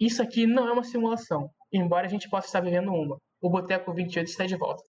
Isso aqui não é uma simulação, embora a gente possa estar vivendo uma. O Boteco 28 está de volta.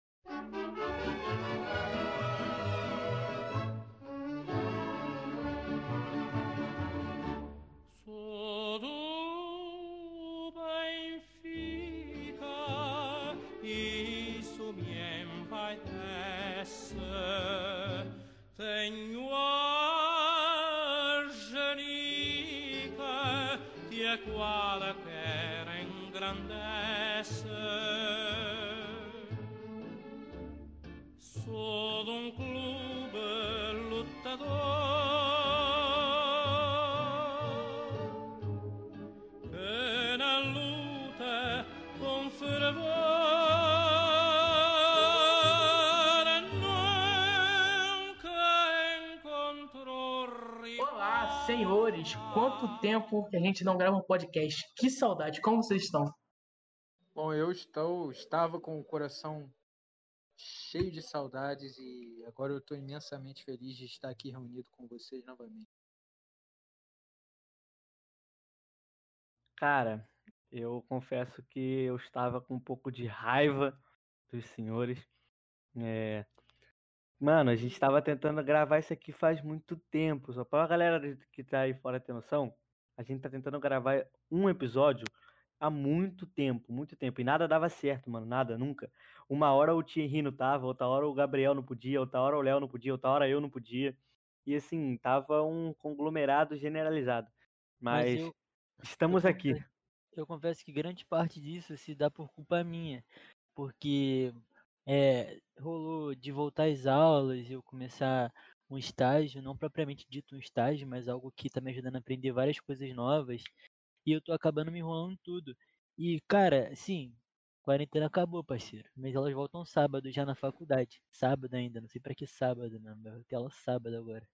Senhores, quanto tempo que a gente não grava um podcast? Que saudade, como vocês estão? Bom, eu estou, estava com o coração cheio de saudades e agora eu estou imensamente feliz de estar aqui reunido com vocês novamente. Cara, eu confesso que eu estava com um pouco de raiva dos senhores. É, Mano, a gente tava tentando gravar isso aqui faz muito tempo. Só pra galera que tá aí fora ter noção, a gente tá tentando gravar um episódio há muito tempo, muito tempo. E nada dava certo, mano. Nada, nunca. Uma hora o Thierry não tava, outra hora o Gabriel não podia, outra hora o Léo não podia, outra hora eu não podia. E assim, tava um conglomerado generalizado. Mas, Mas eu, estamos eu aqui. Confesso, eu confesso que grande parte disso se dá por culpa minha. Porque é, rolou de voltar às aulas, e eu começar um estágio, não propriamente dito um estágio, mas algo que tá me ajudando a aprender várias coisas novas, e eu tô acabando me enrolando tudo. E, cara, sim, quarentena acabou, parceiro, mas elas voltam sábado já na faculdade. Sábado ainda, não sei para que sábado, não, vai ter aula sábado agora.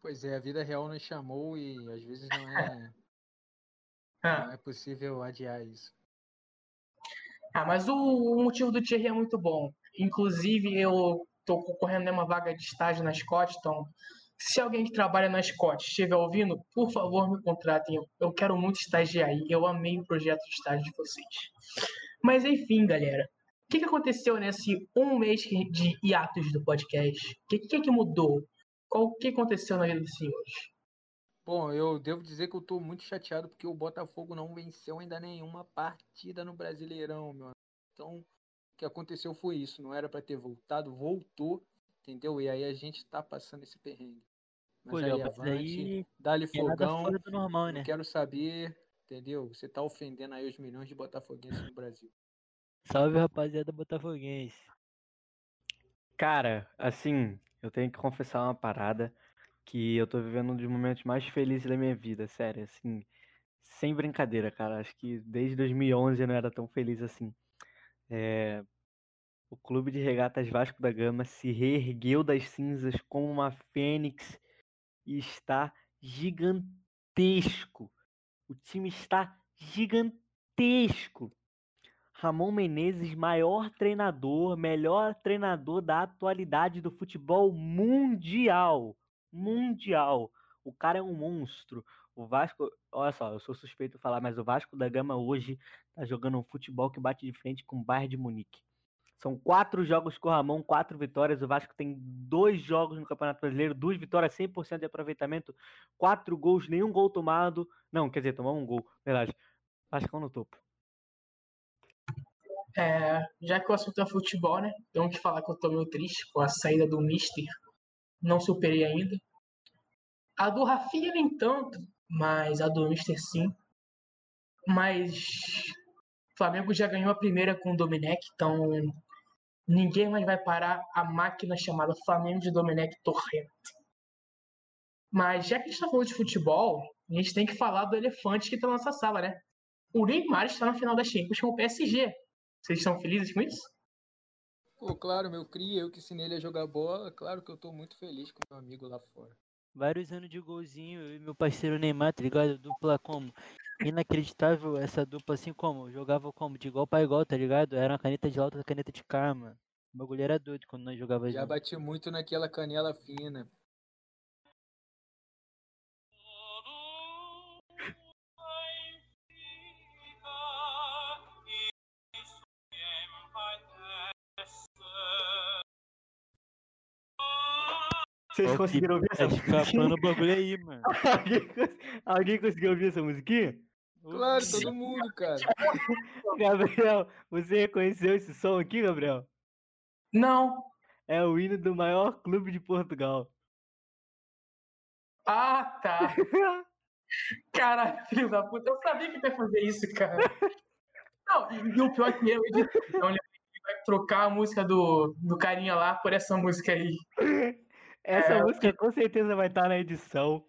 Pois é, a vida real nos chamou e às vezes não é, não é possível adiar isso. Ah, mas o, o motivo do Thierry é muito bom. Inclusive, eu estou concorrendo numa vaga de estágio na Scott, então se alguém que trabalha na Scott estiver ouvindo, por favor me contratem. Eu, eu quero muito estagiar aí. Eu amei o projeto de estágio de vocês. Mas enfim, galera. O que, que aconteceu nesse um mês de hiatos do podcast? O que, que, que mudou? Qual que aconteceu na vida dos senhores? Bom, eu devo dizer que eu tô muito chateado porque o Botafogo não venceu ainda nenhuma partida no Brasileirão, meu. Então, o que aconteceu foi isso, não era para ter voltado, voltou, entendeu? E aí a gente tá passando esse perrengue. Mas Pô, aí, avante, aí dá-lhe fogão, normal, né? quero saber, entendeu? Você tá ofendendo aí os milhões de botafoguenses no Brasil. Salve, rapaziada botafoguense. Cara, assim, eu tenho que confessar uma parada que eu tô vivendo um dos momentos mais felizes da minha vida, sério, assim, sem brincadeira, cara. Acho que desde 2011 eu não era tão feliz assim. É... O Clube de Regatas Vasco da Gama se reergueu das cinzas como uma fênix e está gigantesco. O time está gigantesco. Ramon Menezes, maior treinador, melhor treinador da atualidade do futebol mundial mundial. O cara é um monstro. O Vasco, olha só, eu sou suspeito de falar, mas o Vasco da Gama hoje tá jogando um futebol que bate de frente com o Bayern de Munique. São quatro jogos com o Ramon, quatro vitórias. O Vasco tem dois jogos no Campeonato Brasileiro, duas vitórias, 100% de aproveitamento, quatro gols, nenhum gol tomado. Não, quer dizer, tomou um gol, verdade. Vasco no topo. É, já que o assunto é futebol, né? Tenho que falar que eu tô meio triste com a saída do Mister não superei ainda. A do Rafinha nem tanto, mas a do Mister sim. Mas o Flamengo já ganhou a primeira com o Domenech, então ninguém mais vai parar a máquina chamada Flamengo de Domenech Torrent. Mas já que a gente está falando de futebol, a gente tem que falar do elefante que está na nossa sala, né? O Neymar está na final da Champions com o PSG. Vocês estão felizes com isso? Pô, claro, meu cria, eu que ensinei ele a jogar bola, claro que eu tô muito feliz com meu amigo lá fora. Vários anos de golzinho, eu e meu parceiro Neymar, tá ligado? Dupla como? Inacreditável essa dupla assim como? Jogava como? De igual para igual, tá ligado? Era uma caneta de alta, caneta de karma. O bagulho era doido quando nós jogava Já junto. bati muito naquela canela fina. Vocês conseguiram ouvir Tá essa musiquinha? escapando o bagulho aí, mano. alguém, alguém conseguiu ouvir essa musiquinha? Claro, todo mundo, cara. Gabriel, você reconheceu esse som aqui, Gabriel? Não. É o hino do maior clube de Portugal. Ah, tá. Caralho, filho da puta. Eu sabia que ia fazer isso, cara. Não, e, o pior é que eu. Então ele vai trocar a música do, do carinha lá por essa música aí. Essa É, música com certeza vai estar na edição.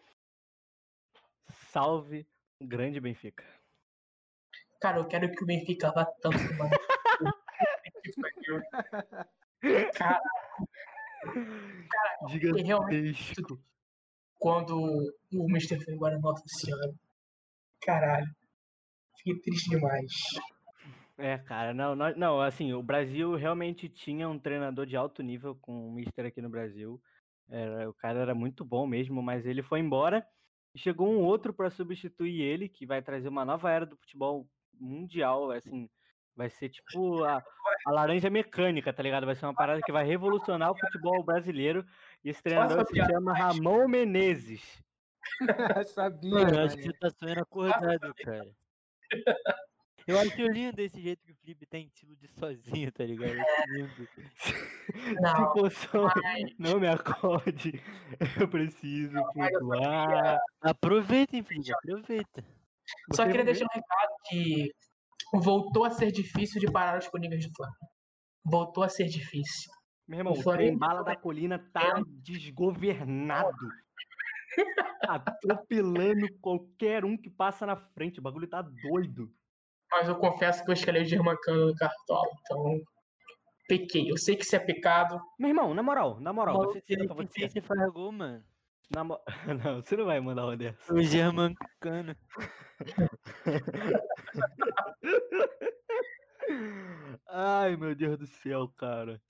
Salve grande Benfica. Cara, eu quero que o Benfica vá tanto, mano. Cara, Gigantesco. quando o Mister foi embora, nossa senhora. Caralho. Fiquei triste demais. É, cara, não, não, assim, o Brasil realmente tinha um treinador de alto nível com o Mister aqui no Brasil. Era, o cara era muito bom mesmo, mas ele foi embora e chegou um outro para substituir ele, que vai trazer uma nova era do futebol mundial, assim, vai ser tipo a, a laranja mecânica, tá ligado? Vai ser uma parada que vai revolucionar o futebol brasileiro. E esse treinador se chama Ramon Menezes. Sabia, Mano, eu acho que você tá sonhando acordado, cara. Eu acho lindo esse jeito que o Felipe tem de se iludir sozinho, tá ligado? Acho lindo. Não, Se for só, mas- não me acorde, eu preciso eu flutuar. Aproveitem, Felipe, aproveita. Só Você queria vê? deixar um recado que voltou a ser difícil de parar os Coringas do Flamengo. Voltou a ser difícil. Meu irmão, O Flamengo bala da colina tá desgovernado. Atropelando qualquer um que passa na frente. O bagulho tá doido. Mas eu confesso que eu escalei o Germancano no Cartola. Então, pequei. Eu sei que isso é pecado. Meu irmão, na moral, na moral, Maluco, você tira pra você. mano. Na mo- Não, você não vai mandar uma dessa. O Germancano. Ai, meu Deus do céu, cara.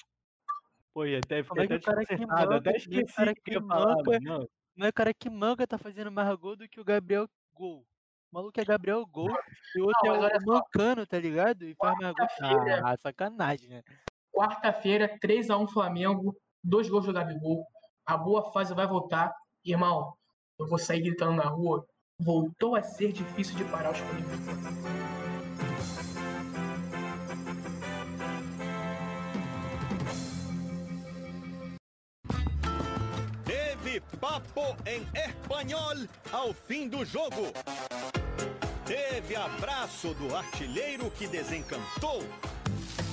Pô, até, é fiquei que até cara que Até o esqueci cara que que mano. Não, Mas o cara que manga tá fazendo mais gol do que o Gabriel Gol. O maluco é Gabriel Gol e o outro Não, é o. Mancano, tá ligado? E faz mais gol. Ah, sacanagem, né? Quarta-feira, 3x1 Flamengo. Dois gols do Gabigol. A boa fase vai voltar. Irmão, eu vou sair gritando na rua. Voltou a ser difícil de parar os Coringas em espanhol ao fim do jogo. Teve abraço do artilheiro que desencantou.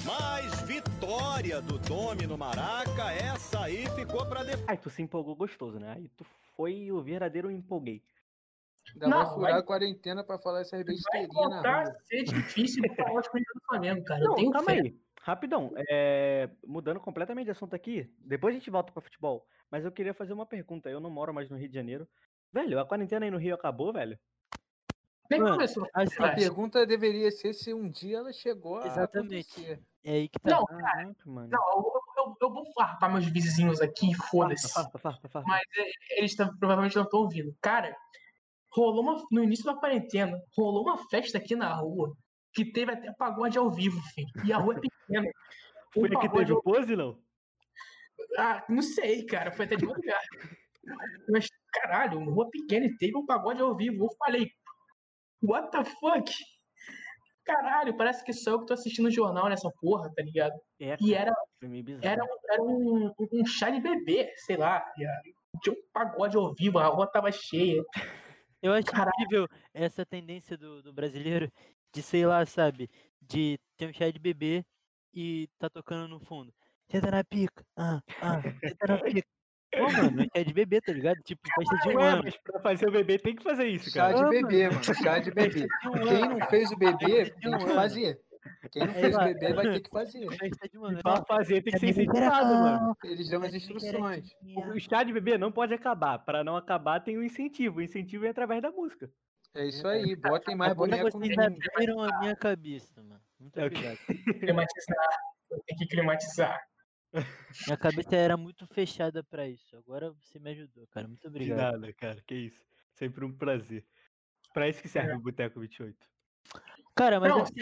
Mas vitória do Domino Maraca, essa aí ficou para depois. Ai, tu se empolgou gostoso, né? Aí tu foi o verdadeiro empolguei. Ainda Não, vai furar vai- a quarentena pra falar essas Vai besteirinhas na voltar rua. a ser difícil os Coringas do Flamengo, cara. Eu Não, tenho calma fé. aí. Rapidão. É, Mudando completamente de assunto aqui. Depois a gente volta pra futebol. Mas eu queria fazer uma pergunta. Eu não moro mais no Rio de Janeiro. Velho, a quarentena aí no Rio acabou, velho? Nem Mano, começou. Assim, A pergunta deveria ser se um dia ela chegou a Exatamente. acontecer. é aí que tá. Não, Caraca, mano. Não, eu, eu- eu vou farpar meus vizinhos aqui, foda-se. Farpa, farpa, farpa. Mas é, eles provavelmente não estão ouvindo. Cara, rolou uma. No início da quarentena, rolou uma festa aqui na rua que teve até pagode ao vivo, filho. E a rua é pequena. Foi a que teve o pose, não? Ah, não sei, cara. Foi até de madrugada. Mas, caralho, uma rua pequena e teve um pagode ao vivo. Eu falei, what the fuck? Caralho, parece que sou eu que tô assistindo o jornal nessa porra, tá ligado? É, E era, era, um- era um, um chá de bebê, sei lá. Tinha um pagode ao vivo, a rua tava cheia. Eu acho Caralho. incrível essa tendência do, do brasileiro de, sei lá, sabe, de ter um chá de bebê e tá tocando no fundo. Senta na pica. Ah, ah, senta na pica. Pô, mano, é chá de bebê, tá ligado? Tipo, festa de um Ué, ano. mas pra fazer o bebê tem que fazer isso, Chá cara. de Ah, bebê, mano. Chá de bebê. de Quem não fez o bebê, tem que fazer. Quem não É, fez bebê vai ter que fazer. De pra fazer tem que ser incentivado, mano. Eles dão as instruções. O chá de bebê não pode acabar. Pra não acabar, tem um incentivo. O incentivo é através da música. É isso aí. Botem mais boneco no vocês abriram a minha cabeça, mano. Muito É obrigado. Climatizar. Tem que climatizar. Minha cabeça era muito fechada pra isso. Agora você me ajudou, cara. Muito De obrigado. nada, cara. Que isso. Sempre um prazer. Pra isso que serve o Boteco 28. Cara, mas Não, assim,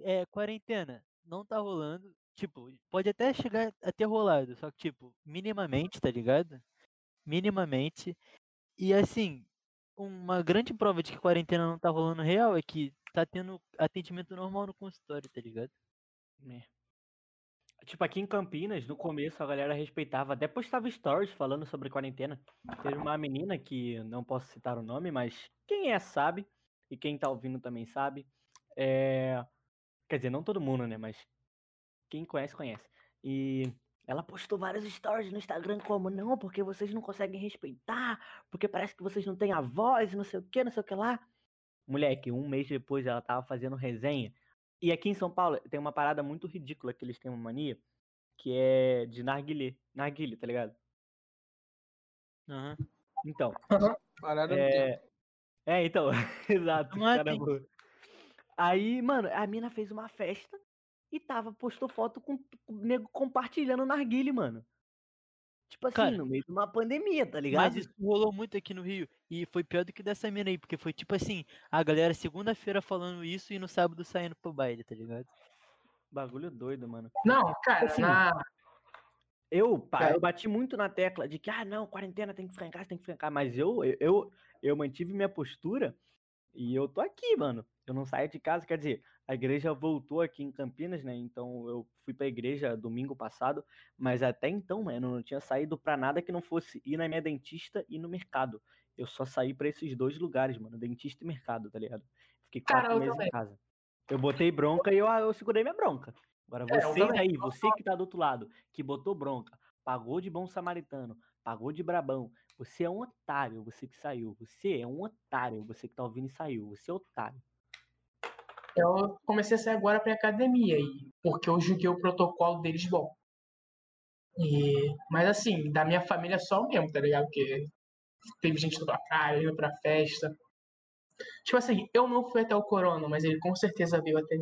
é, quarentena não tá rolando. Tipo, pode até chegar a ter rolado, só que, tipo, minimamente, tá ligado? minimamente. E assim, uma grande prova de que quarentena não tá rolando real é que tá tendo atendimento normal no consultório, tá ligado? É. Tipo, aqui em Campinas, no começo a galera respeitava, até postava stories falando sobre quarentena. Teve uma menina que não posso citar o nome, mas quem é sabe, e quem tá ouvindo também sabe. É... Quer dizer, não todo mundo, né? Mas quem conhece, conhece. E ela postou vários stories no Instagram como, não, porque vocês não conseguem respeitar, porque parece que vocês não têm a voz, não sei o que, não sei o que lá. Moleque, um mês depois ela tava fazendo resenha. E aqui em São Paulo tem uma parada muito ridícula que eles têm uma mania, que é de narguilé. Narguilé, tá ligado? Aham. Então, Parada é... É, então, exato. Não é cara assim. Aí, mano, a mina fez uma festa e tava, postou foto com, com o nego compartilhando narguile, mano. Tipo assim, Cara, no meio de uma pandemia, tá ligado? Mas isso rolou muito aqui no Rio. E foi pior do que dessa mina aí, porque foi tipo assim, a galera segunda-feira falando isso e no sábado saindo pro baile, tá ligado? Bagulho doido, mano. Não, cara, Assim, na, Eu, pá, É. eu bati muito na tecla de que, ah, não, quarentena tem que ficar em casa, tem que ficar em casa. Mas eu, eu, eu, eu mantive minha postura e eu tô aqui, mano. Eu não saio de casa, quer dizer, a igreja voltou aqui em Campinas, né? Então eu fui pra igreja domingo passado, mas até então, mano, eu não tinha saído pra nada que não fosse ir na minha dentista e no mercado. Eu só saí pra esses dois lugares, mano, dentista e mercado, tá ligado? Fiquei quatro eu meses em também. casa. Eu botei bronca e eu, eu segurei minha bronca. Agora É, vocês também. aí, você que tá do outro lado, que botou bronca, pagou de bom samaritano, pagou de brabão, você é um otário, você que saiu. Você é um otário, você que tá ouvindo e saiu. Você é otário. eu comecei a sair agora pra academia, porque eu julguei o protocolo deles bom. E, mas assim, da minha família só mesmo, tá ligado? Porque teve gente indo pra praia, indo pra festa. Tipo assim, eu não fui até o corona, mas ele com certeza veio até.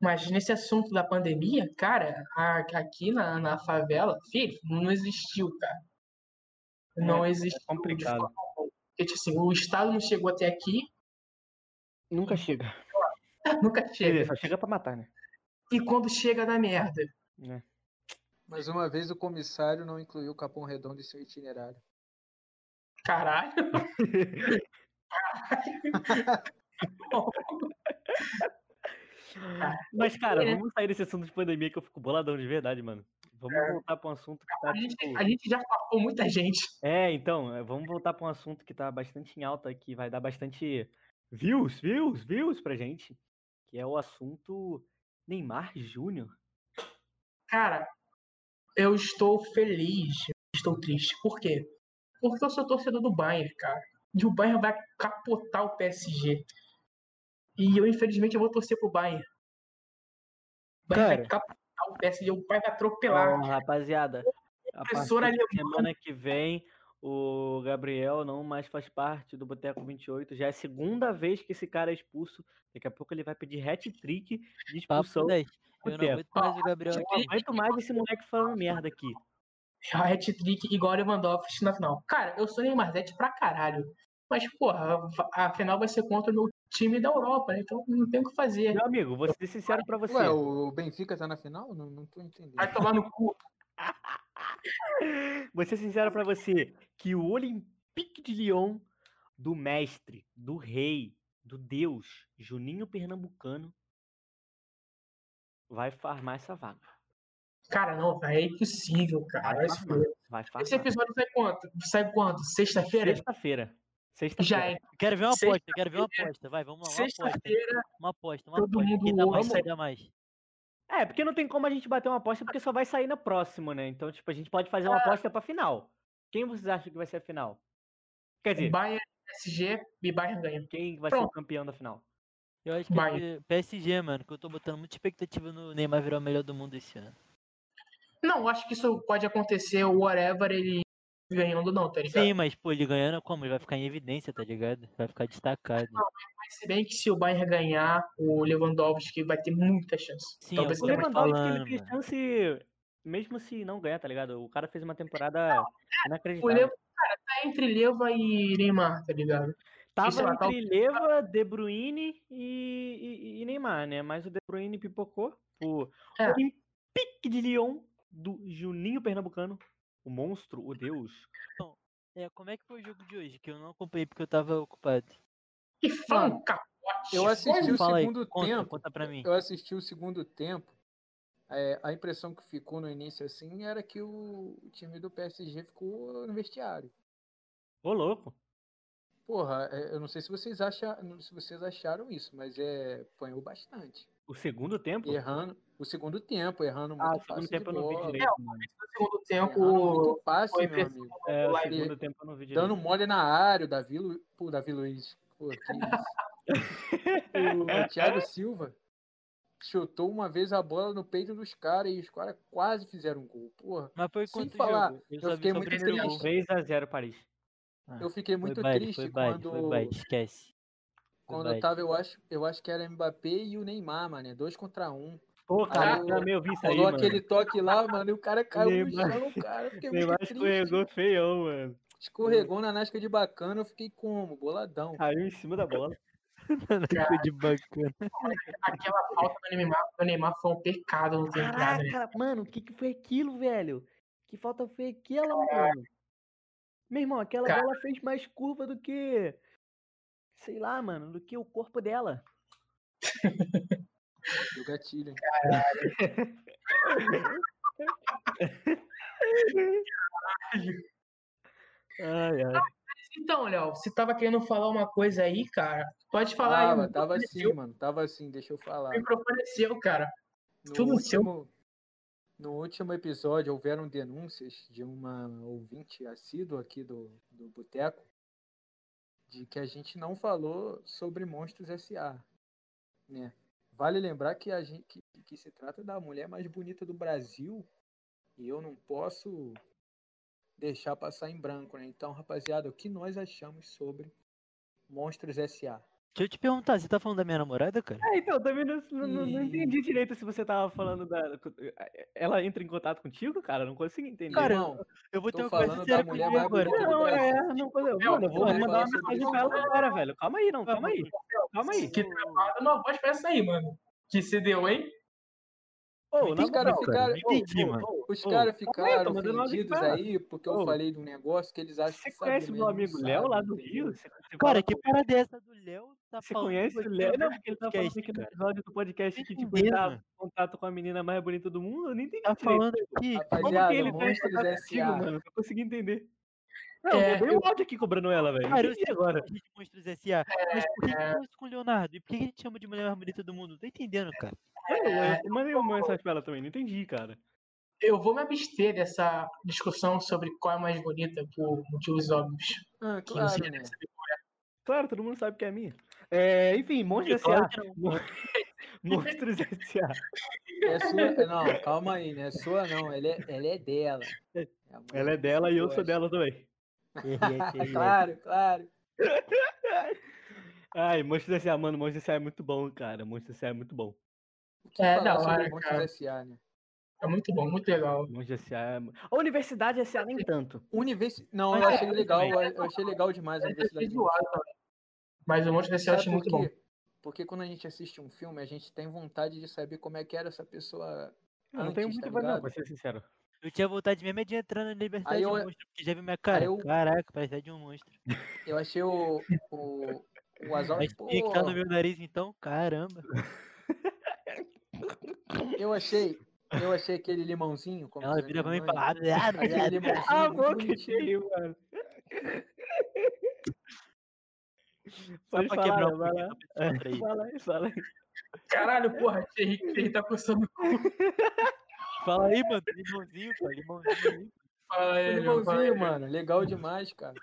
Mas nesse assunto da pandemia, cara, aqui na, na favela, filho, não existiu, cara. Não É, é existiu. de complicado. forma. Porque, tipo assim, o Estado não chegou até aqui, Nunca chega. nunca chega. dizer, só chega pra matar, né? E quando chega na merda. É. Mais uma vez o comissário não incluiu o Capão Redondo em seu itinerário. Caralho. Mas, cara, É. vamos sair desse assunto de pandemia que eu fico boladão de verdade, mano. Vamos voltar pra um assunto que tá, A gente, tipo... a gente já falou muita gente. É, então, é, vamos voltar pra um assunto que tá bastante em alta, que vai dar bastante views, views, views pra gente. Que é o assunto Neymar Júnior. Cara, eu estou feliz, estou triste. Por quê? Porque eu sou torcedor do Bayern, cara. E o Bayern vai capotar o PSG. E eu, infelizmente, eu vou torcer pro Bayern. O Bayern vai Cara. Capotar o PSG, o Bayern vai atropelar. Ó, rapaziada, a semana que vem, o Gabriel não mais faz parte do Boteco 28. Já é a segunda vez que esse cara é expulso. Daqui a pouco ele vai pedir hat-trick de Papo expulsão. 10. Eu não aguento mais o Gabriel Eu aqui. não aguento mais esse moleque falando merda aqui. Hat-trick igual o Lewandowski na final. Cara, eu sou Neymarzete pra caralho. Mas, porra, a a final vai ser contra o meu time da Europa, né? Então não tem o que fazer. Meu amigo, vou ser sincero pra você. Ué, o Benfica tá na final? Não, não tô entendendo. Vai tomar no cu. Vou ser sincero pra você que o Olympique de Lyon do mestre, do rei, do deus Juninho Pernambucano vai farmar essa vaga. Cara, não, é impossível, cara. Vai farmar. Vai Esse farmar. episódio sai quando? Sai quando? Sexta-feira? Sexta-feira. Já Sexta-feira. é. Quero ver uma aposta, quero ver uma aposta. Vai, vamos lá, uma aposta. Sexta-feira, Uma aposta, uma todo aposta. Quem dá mundo mais, dá mais. É, porque não tem como a gente bater uma aposta porque só vai sair na próxima, né? Então, tipo, a gente pode fazer uma aposta pra final. Quem vocês acham que vai ser a final? Quer dizer, Bayern, PSG e Bayern ganha. quem vai ser o Pronto. campeão da final? Eu acho que ser PSG, mano, que eu tô botando muita expectativa no Neymar virar o melhor do mundo esse ano. Não, acho que isso pode acontecer, o whatever, ele ganhando não, tá ligado? Sim, mas pô, ele ganhando como? Ele vai ficar em evidência, tá ligado? Vai ficar destacado. Mas se bem que se o Bayern ganhar, o Lewandowski vai ter muita chance. Sim, Talvez eu O Lewandowski falando, ele tem mano. chance, mesmo se não ganhar, tá ligado? O cara fez uma temporada O inacreditável. Leva, cara, tá entre Leva e Neymar, tá ligado? Tava sei lá, tá entre Leva, De Bruyne e, e- e Neymar, né? Mas o De Bruyne pipocou. O É. Olympique de Lyon, do Juninho Pernambucano, o monstro, o deus. É, como é que foi o jogo de hoje? Que eu não acompanhei porque eu tava ocupado. Que foi um capote. Eu assisti o Fala aí, segundo conta, tempo. conta pra mim. Eu assisti o segundo tempo. é, a impressão que ficou no início assim era que o, o time do PSG ficou no vestiário. Ô, louco. Porra, é, eu não sei se vocês acham, se vocês acharam isso, mas é apanhou bastante. O segundo tempo? Errando o segundo tempo, errando Ah, muito o segundo passe tempo de eu não vi direito, mano. No segundo tempo, muito passe, foi meu amigo. É, o segundo tempo eu não vi direito. Dando mole na área, o Davi, Lu... Pô, Davi Luiz. Pô, que isso. o Thiago Silva chutou uma vez a bola no peito dos caras e os caras quase fizeram um gol. Porra, Mas foi Sem falar, jogo? eu vi fiquei o muito triste. gol. 3x0 Paris. Ah, eu fiquei muito foi baile, triste foi baile, quando, Foi baile, esquece. Quando eu tava, eu acho, eu acho que era Mbappé e o Neymar, mano. é Dois contra um. Pô, cara, eu também ouvi isso aí, Rolou mano. aquele toque lá, mano, e o cara caiu no chão, cara. Eu fiquei muito triste. escorregou feião, mano. Escorregou na nasca de bacana, eu fiquei como? Boladão. Caiu em cima da bola. Ficou de bacana. aquela falta do Neymar, do Neymar foi um pecado não ter entrado. né? Caraca, mano, o que, que foi aquilo, velho? Que falta foi aquela, mano? Meu irmão, aquela Cara. bola fez mais curva do que. Sei lá, mano, do que o corpo dela. Do gatilho, hein? Ai, ai. Então, Léo, você tava querendo falar uma coisa aí, cara? Pode falar aí. Tava, o tava assim, seu, mano. Tava assim, deixa eu falar. O microfone é seu, cara. No Tudo seu. último, no último episódio houveram denúncias de uma ouvinte assídua aqui do, do Boteco de que a gente não falou sobre Monstros S.A. Né? Vale lembrar que a gente que, que se trata da mulher mais bonita do Brasil e eu não posso deixar passar em branco, né? Então, rapaziada, o que nós achamos sobre Monstros S.A.? Deixa eu te perguntar, você tá falando da minha namorada, cara? É, então, também não, não, não- não entendi direito se você tava falando da. Ela entra em contato contigo, cara? Não consigo entender. Cara, Irmão, Eu vou ter uma coisa mulher contigo mais agora. Não, é, não, mano, eu vou mandar uma mensagem pra ela agora. velho. Calma aí, não, calma aí. Calma aí. Que travada uma voz pra essa aí, mano. Que se deu, hein? Na Os caras ficaram- cara. Não entendi, ô, Os ficaram ofendidos aí porque eu falei de um negócio que eles acham Você que sabem, conhece meu amigo Léo lá do? Rio? Você, você Cara, que parada é essa do Léo? Tá Você conhece o Léo? Não, porque ele tá falando aqui no episódio do podcast que, tipo, ele tá contato com a menina mais bonita do mundo. Eu nem entendi Tá falando aqui. Como que ele tá em contato mano? Não consegui entender. Não, É, eu eu- um áudio aqui cobrando ela, velho. Cara, eu sei agora. que a gente Monstros S.A. Mas por que que faz isso com o Leonardo? E por que que a gente chama de mulher mais bonita do mundo? Não tô entendendo, cara. Eu, eu mandei uma mensagem pra ela também, não entendi, cara. Eu vou me abster dessa discussão sobre qual é mais bonita por motivos óbvios. Ah, Que claro, né? Claro, todo mundo sabe que é a minha. É, enfim, Monstros S.A. que Monstros S.A. É sua... Não, calma aí, não é sua não, ela é, ela é dela. É Ela é que dela e eu sou dela também. É claro, claro. Ai, Monstros S.A., mano, Monstros S.A. é muito bom, cara. Monstros S.A. é muito bom. É, da hora, Monstros cara. S.A., né? É muito bom, muito legal. Monstros S.A. é... A Universidade S.A. nem tanto. Universi... Não, Mas eu é achei legal, eu achei legal demais a É Universidade também. Mas o Monte desse eu por muito bom. Porque quando a gente assiste um filme, a gente tem vontade de saber como é que era essa pessoa Eu não tenho muito tá vontade, não, ligado? pra ser sincero. Eu tinha vontade mesmo é de entrar na Liberdade Aí eu- Monstro, porque já viu minha cara. eu- Caraca, parece até de um monstro. Eu achei o, o, o Azar, Mas pô, tinha que tá no meu nariz então? Caramba. eu achei, eu achei aquele limãozinho, como Ela vira pra mim e fala. "Ah, aquele ah, limãozinho Ah, bonitinho. cheio, mano. Só Pode pra falar, quebrar vai lá. Fala aí, fala aí. Caralho, porra, Thierry tá coçando o cu. Fala aí, mano. Limãozinho, pô. Limãozinho aí. Fala aí, limãozinho, mano, legal demais, cara.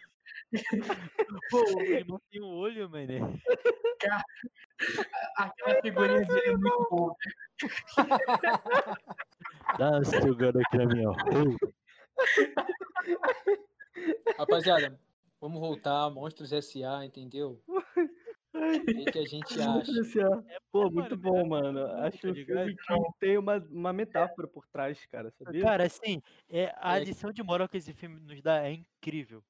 Pô, o limão tem um olho, mano. Aquela figurinha dele é muito boa. Dá uma sugando aqui na minha rola. Rapaziada, vamos voltar, Monstros S.A., entendeu? O que a gente acha? Monstros S.A. Pô, bom, muito mano, bom, mano. Acho tá um ligado? filme que tem uma, uma metáfora por trás, cara, sabia? Cara, assim, é, a É. lição de moral que esse filme nos dá é incrível.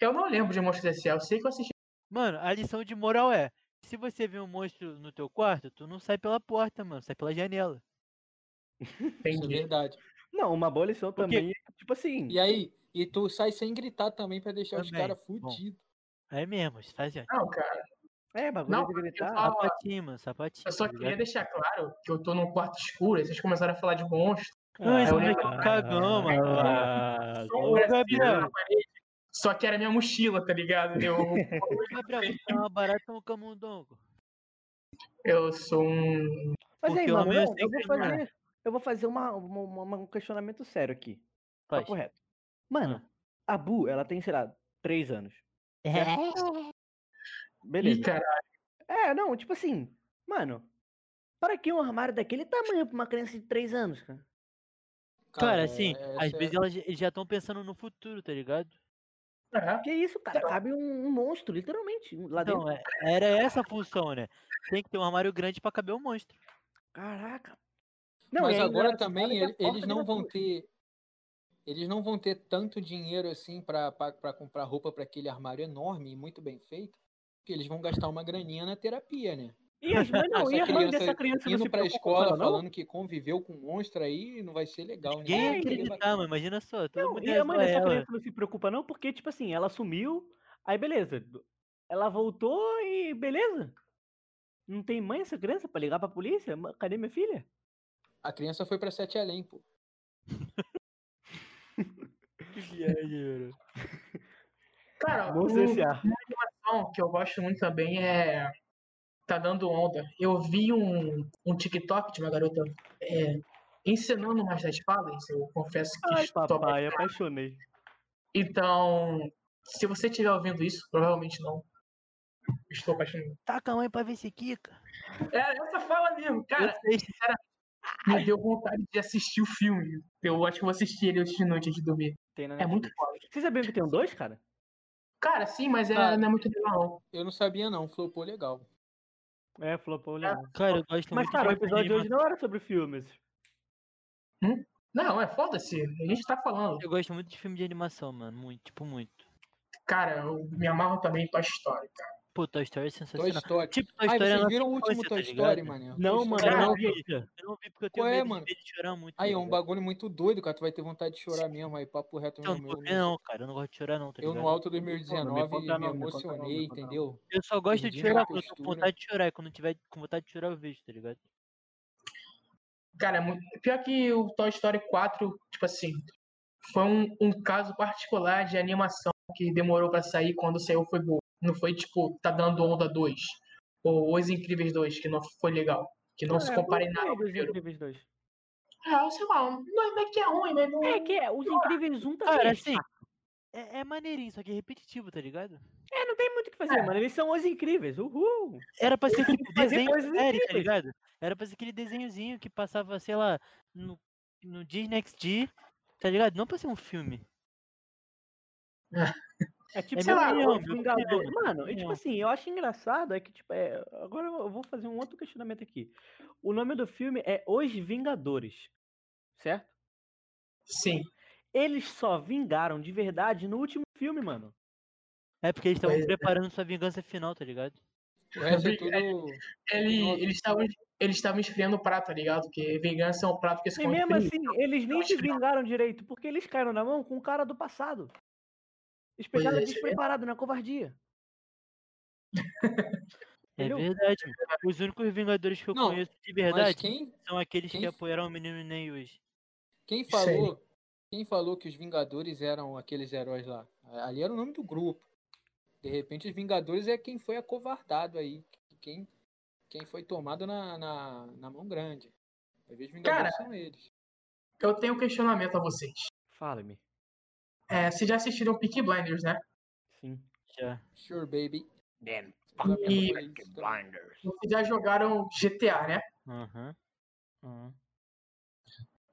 Eu não lembro de Monstros S.A., eu sei que eu assisti. Mano, a lição de moral é: se você vê um monstro no teu quarto, tu não sai pela porta, mano, sai pela janela. Isso é Entendi. verdade. Não, uma boa lição Porque também é tipo assim. E aí, e tu sai sem gritar também pra deixar os Também, caras bom. fudidos. É mesmo, faz assim. Não, cara. É, bagulho Não, de eu gritar. falo- Sapatinho, mano, sapatinho. Eu só tá queria ligado? deixar claro que eu tô num quarto escuro e vocês começaram a falar de monstro. Não, esse eu moleque é cagão, mano. Ah, Gabriel. Só que era minha mochila, tá ligado? Eu, Gabriel, você é uma barata ou um camundongo? eu sou um. Mas aí, mano, é não, eu vou mulher. fazer. Eu vou fazer uma, uma- uma- um questionamento sério aqui. Faz. Papo reto. Mano, a Bu, ela tem, sei lá, três anos. Beleza. Ih, cara, É, não, tipo assim, mano, para que um armário daquele tamanho pra uma criança de 3 anos, cara? Cara, assim, é- às é- vezes elas já- eles já estão pensando no futuro, tá ligado? é. Que isso, cara? Cabe um, um monstro, literalmente, lá dentro. Então, é- era essa a função, né? Tem que ter um armário grande pra caber o monstro. Caraca. Mas e é agora também ele- eles não vão ter. Eles não vão ter tanto dinheiro assim pra pra- pra comprar roupa pra aquele armário enorme e muito bem feito. Porque eles vão gastar uma graninha na terapia, né? E as mães, não, Essa e mães criança dessa criança não Indo pra escola não? falando que conviveu com um monstro aí não vai ser legal, né? Ninguém ia querer acreditar, mano. Imagina só, Não, e a mãe dessa ela. criança não se preocupa, não, porque, tipo assim, ela sumiu, aí beleza. Ela voltou e beleza. Não tem mãe essa criança pra ligar pra polícia? Cadê minha filha? A criança foi pra Sete Além, pô. Que viagem, mano. Cara, um- uma animação que eu gosto muito também é. Tá dando onda. Eu vi um, um TikTok de uma garota é, ensinando mais das falas. Eu confesso que Ai, estou papai, apaixonei. Então, se você estiver ouvindo isso, provavelmente não. Estou apaixonado. Taca a mãe pra ver se quica. É essa fala mesmo, cara. Sei. Me deu vontade de assistir o filme. Eu acho que eu vou assistir ele hoje de noite antes de dormir. É muito foda. Vocês sabiam que tem um dois, cara? Cara, sim, mas é, não é muito legal, não. Eu não sabia não, flopou legal. É, flopou legal. Cara, eu gosto Mas, muito cara, o episódio de hoje não era sobre filmes. Não, é foda-se. A gente tá falando. Eu gosto muito de filme de animação, mano. Muito, tipo, muito. Cara, eu me amarro também Toy Story, cara. Pô, Toy Story é Toy sensacional. Story. Tipo, Toy Aí Story é vocês nossa viram o último infância, Toy tá Story, ligado? mano? Não, Toy mano, eu não vi. Eu não vi porque eu tenho Qual é, medo mano? de de chorar muito. Aí, é tá um ligado? bagulho muito doido, cara. Tu vai ter vontade de chorar mesmo. Aí, papo reto Então, mesmo. não, eu, vou ver não, cara. Eu não gosto de chorar, não, tá eu no Alto Pô, não me 2019 conta me me emocionei, me entendeu? Eu só gosto de chorar quando eu tô com vontade de chorar. E quando eu tiver com vontade de chorar, eu vejo, tá ligado? Cara, é pior que o Toy Story 4, tipo assim, foi um, um caso particular de animação que demorou pra sair quando saiu foi bom. Não foi tipo, tá dando onda 2. Ou Os Incríveis 2, que não foi legal. Que não É, se compara em nada ao Os primeiro. Incríveis 2? É, sei lá, não é que é ruim, mas não É que é, Os Incríveis 1 também Cara, é assim, é, é maneirinho, só que é repetitivo, tá ligado? É, não tem muito o que fazer, mano. Eles são Os Incríveis. Uhul. Era pra ser tipo fazer desenho série, tá ligado? Era pra ser aquele desenhozinho que passava, sei lá, no, no Disney XD, tá ligado? Não pra ser um filme. É tipo, É sei lá, opinião, opinião, minha Mano, e tipo opinião. assim, eu acho engraçado é que, tipo, é... agora eu vou fazer um outro questionamento aqui. O nome do filme é Os Vingadores, certo? Sim. Eles só vingaram de verdade no último filme, mano. É porque eles estavam é. preparando sua vingança final, tá ligado? O resto é tudo. Ele, eles estavam eles estavam esfriando o prato, tá ligado? Porque vingança é um prato que se E mesmo assim, eles nem acho se vingaram direito, porque eles caíram na mão com o cara do passado. Eles é, pegaram é despreparado na covardia. É Entendeu? verdade. mano. Os únicos Vingadores que eu Não, conheço de Mas verdade quem, são aqueles que quem- apoiaram o menino Ney hoje. quem falou. Quem falou que os Vingadores eram aqueles heróis lá? Ali era o nome do grupo. De repente, os Vingadores é quem foi acovardado aí. Quem, quem foi tomado na, na, na mão grande. Às vezes, os Vingadores Cara, são eles. Eu tenho um questionamento a vocês. Fala-me. É, vocês já assistiram Peaky Blinders, né? Sim. Já. Sure, baby. E Blinders. vocês já jogaram GTA, né? Aham. Aham.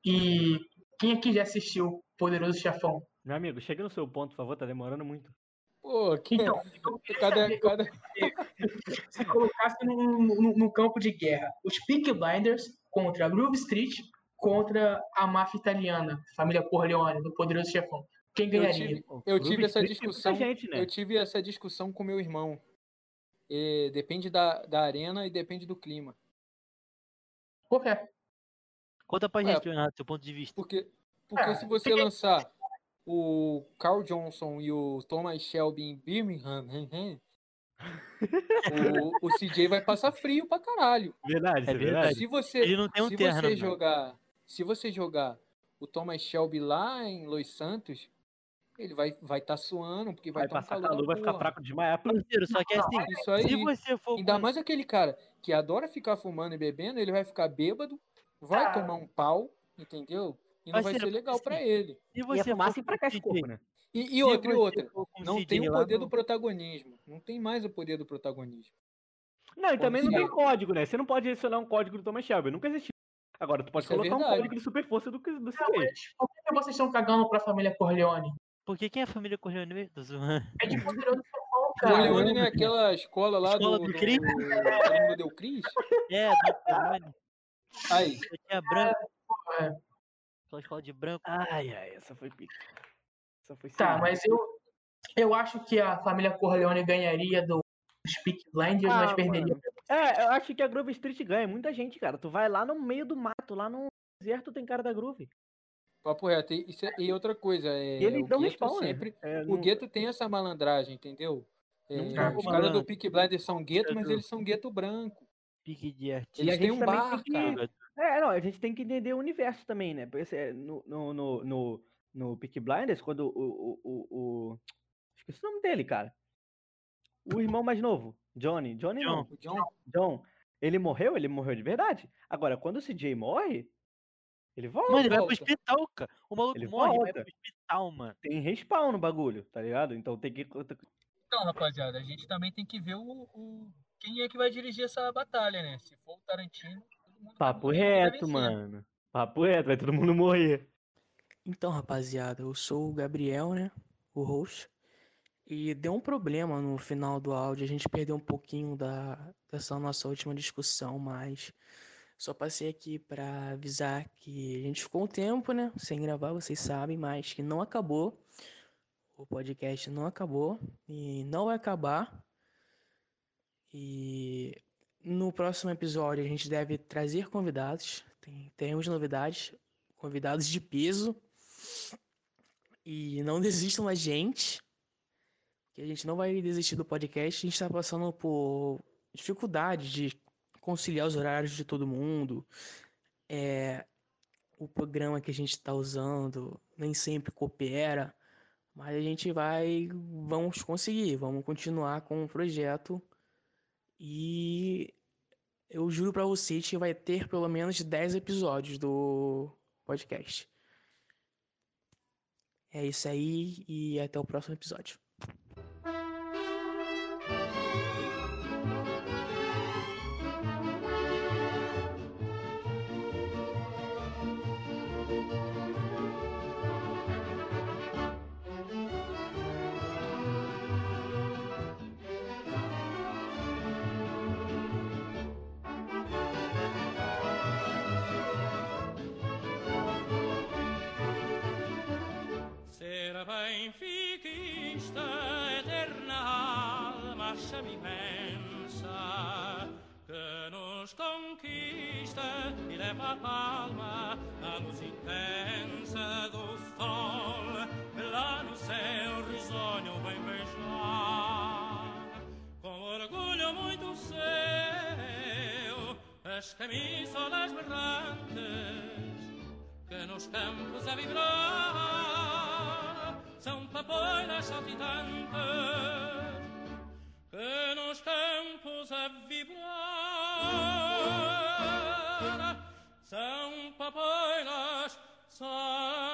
E quem aqui já assistiu Poderoso Chefão? Meu amigo, chega no seu ponto, por favor, tá demorando muito. Pô, que, Então, cada, cada, se colocasse num, num campo de guerra os Peaky Blinders contra a Groove Street contra a máfia italiana, família Corleone, do Poderoso Chefão. Quem eu ganharia? tive, Pô, eu tive essa discussão. gente, né? Eu tive essa discussão com meu irmão. E depende da, da arena e depende do clima. Por quê? Conta pra gente, Leonardo, seu ponto de vista. Porque, Porque É, se você lançar o Carl Johnson e o Thomas Shelby em Birmingham, o, o CJ vai passar frio pra caralho. Verdade, É é verdade. Se você, Ele não tem um se terno, você jogar, se você jogar o Thomas Shelby lá em Los Santos, ele vai vai estar suando porque vai Vai estar um passar calor calor, vai ficar fraco demais. Parceiro, só que assim, Isso aí. se você for Ainda mais aquele cara que adora ficar fumando e bebendo, ele vai ficar bêbado, vai Ah. tomar um pau, entendeu? E não vai Parceiro, ser legal assim, pra ele. E a você fumaça for com enfraquece o CJ, corpo, né? E, e outra, e outra. Não tem o poder do protagonismo. Não tem mais o poder do protagonismo. Não, e também não ser. tem código, né? Você não pode adicionar um código do Thomas Shelby, nunca existiu. Agora, tu pode Isso é colocar um verdade. código de super força do, do Não, mas por que vocês estão cagando pra família Corleone? Porque quem é a família Corleone mesmo? É de poderoso chefão, cara. Corleone não é aquela escola lá Escola do, do do, Cris? Mundo deu Cris? É, do Corleone. Aí, Eu tinha branco. É. Aquela escola de branco. Ai, ai, essa foi pica. Essa foi Tá, mas eu, eu acho que a família Corleone ganharia do Speak Blinders, Ah, mas perderia. É, eu acho que a Groove Street ganha. Muita gente, cara. Tu vai lá no meio do mato, lá no deserto tem cara da Groove. Papo reto. E, isso é- e outra coisa, é, E eles o dão gueto né? sempre. É, O não- gueto tem essa malandragem, entendeu? É, Não os tá caras malandro. do Peak Blinders são gueto, mas eles são gueto branco. Pique de artista. E a Eles têm gente um também bar, tem que- cara. É, não, a gente tem que entender o universo também, né? Porque assim, no, no, no, no, no Peaky Blinders, quando o, o, o, o- Esqueci o nome dele, cara. O irmão mais novo, Johnny. Johnny não. O John, John. Ele morreu, ele morreu de verdade. Agora, quando o CJ morre, ele volta. Mano, ele vai pro volta. hospital, cara. O maluco Ele morre e vai volta. pro hospital, mano. Tem respawn no bagulho, tá ligado? Então tem que. Então, rapaziada, a gente também tem que ver o, o- quem é que vai dirigir essa batalha, né? Se for o Tarantino, todo mundo vai Papo reto, mano. Papo reto, vai todo mundo morrer. Então, rapaziada, eu sou o Gabriel, né? O host. E deu um problema no final do áudio, a gente perdeu um pouquinho da, dessa nossa última discussão, mas só passei aqui pra avisar que a gente ficou um tempo, né? Sem gravar, vocês sabem, mas que não acabou. O podcast não acabou e não vai acabar. E no próximo episódio a gente deve trazer convidados. Tem, teremos novidades, convidados de peso. E não desistam da gente, que a gente não vai desistir do podcast. A gente está passando por dificuldade de conciliar os horários de todo mundo. É, o programa que a gente está usando nem sempre coopera, mas a gente vai, vamos conseguir, vamos continuar com o projeto. E eu juro para vocês que vai ter pelo menos 10 episódios do podcast. É isso aí e até o próximo episódio. Chama imensa, que nos conquista e leva a palma a luz intensa do sol, lá no céu risonho bem beijar. Com orgulho muito seu, as camisolas berrantes que nos campos a vibrar são papoilas saltitantes nos campos a vibrar são papoilas são